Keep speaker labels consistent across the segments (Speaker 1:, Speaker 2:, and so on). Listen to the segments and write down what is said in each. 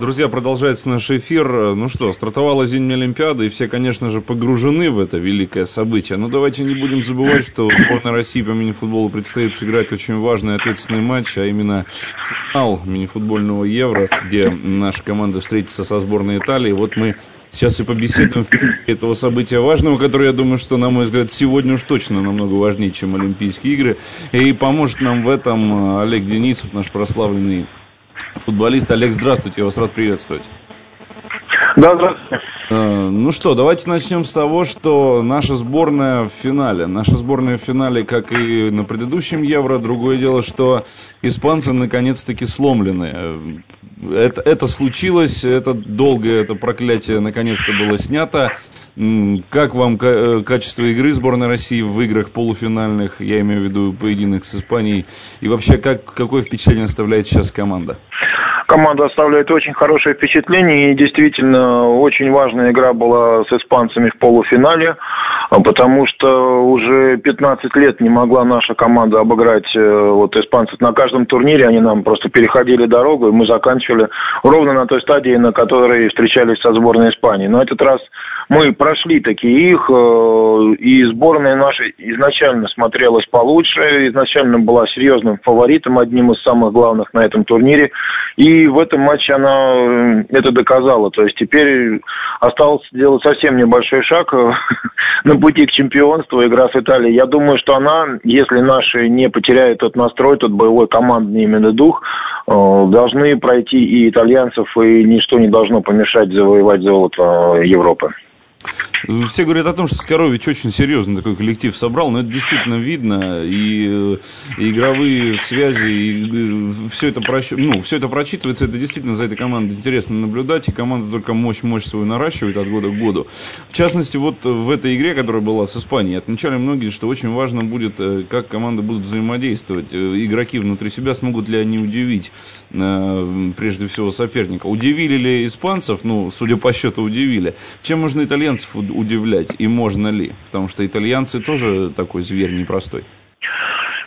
Speaker 1: Друзья, продолжается наш эфир. Ну что, стартовала зимняя Олимпиада, и все, конечно же, погружены в это великое событие. Но давайте не будем забывать, что сборной России по мини-футболу предстоит сыграть очень важный ответственный матч, а именно финал мини-футбольного Евро, где наша команда встретится со сборной Италии. Вот мы сейчас и побеседуем в этого события важного, которое, я думаю, что, на мой взгляд, сегодня уж точно намного важнее, чем Олимпийские игры. И поможет нам в этом Олег Денисов, наш прославленный футболист. Олег, здравствуйте, я вас рад приветствовать.
Speaker 2: Да, здравствуйте.
Speaker 1: Э, ну что, давайте начнем с того, что наша сборная в финале. Наша сборная в финале, как и на предыдущем Евро. Другое дело, что испанцы наконец-таки сломлены. Это, это случилось, это долгое это проклятие наконец-то было снято. Как вам э, качество игры сборной России в играх полуфинальных, я имею в виду поединок с Испанией, и вообще как, какое впечатление оставляет сейчас команда?
Speaker 2: Команда оставляет очень хорошее впечатление. И действительно, очень важная игра была с испанцами в полуфинале, потому что уже 15 лет не могла наша команда обыграть э, вот испанцев на каждом турнире. Они нам просто переходили дорогу, и мы заканчивали ровно на той стадии, на которой встречались со сборной Испании. Но этот раз мы прошли такие их, э, и сборная наша изначально смотрелась получше, изначально была серьезным фаворитом, одним из самых главных на этом турнире, и в этом матче она э, это доказала. То есть теперь осталось сделать совсем небольшой шаг э, на пути к чемпионству, игра с Италией. Я думаю, что она, если наши не потеряют тот настрой, тот боевой командный именно дух, должны пройти и итальянцев, и ничто не должно помешать завоевать золото Европы.
Speaker 1: Все говорят о том, что Скорович очень серьезный такой коллектив собрал, но это действительно видно, и, и игровые связи, и все это, прощ... ну, все это прочитывается, это действительно за этой командой интересно наблюдать, и команда только мощь-мощь свою наращивает от года к году. В частности, вот в этой игре, которая была с Испанией, отмечали многие, что очень важно будет, э, как команды будут взаимодействовать, э, игроки внутри себя смогут ли они удивить, э, прежде всего, соперника. Удивили ли испанцев, ну, судя по счету, удивили. Чем можно итальянцев удивлять и можно ли? Потому что итальянцы тоже такой зверь непростой.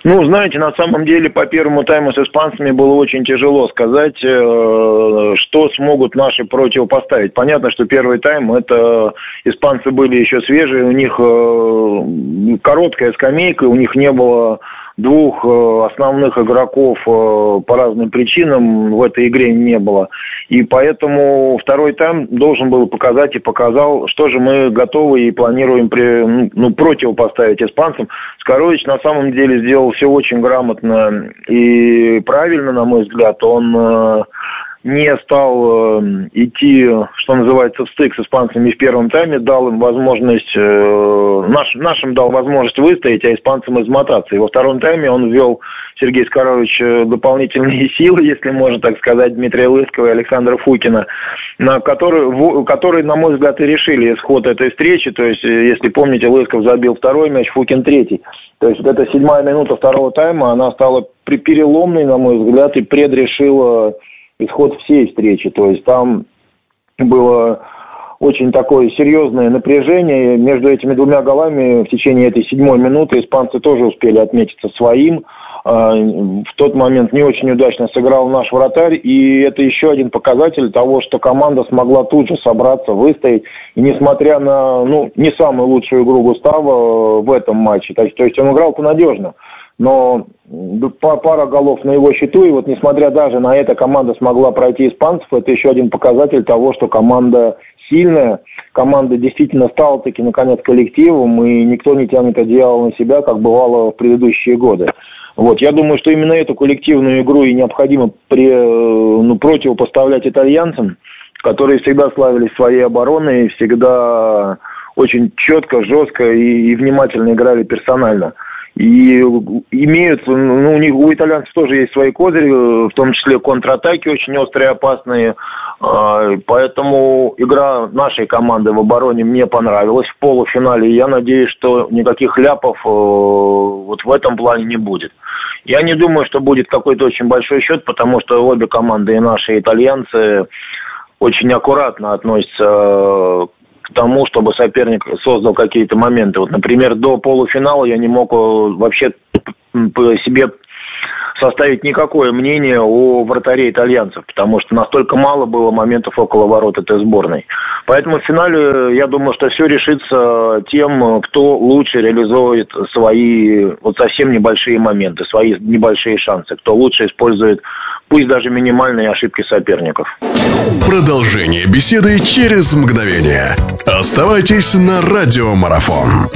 Speaker 2: Ну, знаете, на самом деле по первому тайму с испанцами было очень тяжело сказать, э, что смогут наши противопоставить. Понятно, что первый тайм это испанцы были еще свежие, у них э, короткая скамейка, у них не было двух э, основных игроков э, по разным причинам в этой игре не было. И поэтому второй тайм должен был показать и показал, что же мы готовы и планируем при, ну, ну противопоставить испанцам. Скорович на самом деле сделал все очень грамотно и правильно, на мой взгляд. Он э, не стал э, идти, что называется, в стык с испанцами в первом тайме, дал им возможность, э, наш, нашим дал возможность выстоять, а испанцам измотаться. И во втором тайме он ввел Сергей Скорович э, дополнительные силы, если можно так сказать, Дмитрия Лыскова и Александра Фукина, на которые, в, которые, на мой взгляд, и решили исход этой встречи. То есть, э, если помните, Лысков забил второй мяч, Фукин третий. То есть, вот эта седьмая минута второго тайма, она стала переломной, на мой взгляд, и предрешила исход всей встречи. То есть там было очень такое серьезное напряжение. Между этими двумя голами в течение этой седьмой минуты испанцы тоже успели отметиться своим. А, в тот момент не очень удачно сыграл наш вратарь, и это еще один показатель того, что команда смогла тут же собраться, выстоять. И несмотря на ну, не самую лучшую игру Густава в этом матче, то есть он играл-то надежно, но пара голов на его счету, и вот несмотря даже на это команда смогла пройти испанцев, это еще один показатель того, что команда сильная, команда действительно стала таки наконец коллективом, и никто не тянет одеяло на себя, как бывало в предыдущие годы. Вот, я думаю, что именно эту коллективную игру и необходимо при, ну, противопоставлять итальянцам, которые всегда славились своей обороной, и всегда очень четко, жестко и, и внимательно играли персонально. И имеют, ну, у них у итальянцев тоже есть свои козыри, в том числе контратаки очень острые, опасные. А, поэтому игра нашей команды в обороне мне понравилась в полуфинале. Я надеюсь, что никаких ляпов э, вот в этом плане не будет. Я не думаю, что будет какой-то очень большой счет, потому что обе команды, и наши, и итальянцы, очень аккуратно относятся к тому, чтобы соперник создал какие-то моменты. Вот, например, до полуфинала я не мог э, вообще себе составить никакое мнение о вратаре итальянцев, потому что настолько мало было моментов около ворот этой сборной. Поэтому в финале, я думаю, что все решится тем, кто лучше реализует свои вот совсем небольшие моменты, свои небольшие шансы, кто лучше использует пусть даже минимальные ошибки соперников.
Speaker 3: Продолжение беседы через мгновение. Оставайтесь на радиомарафон.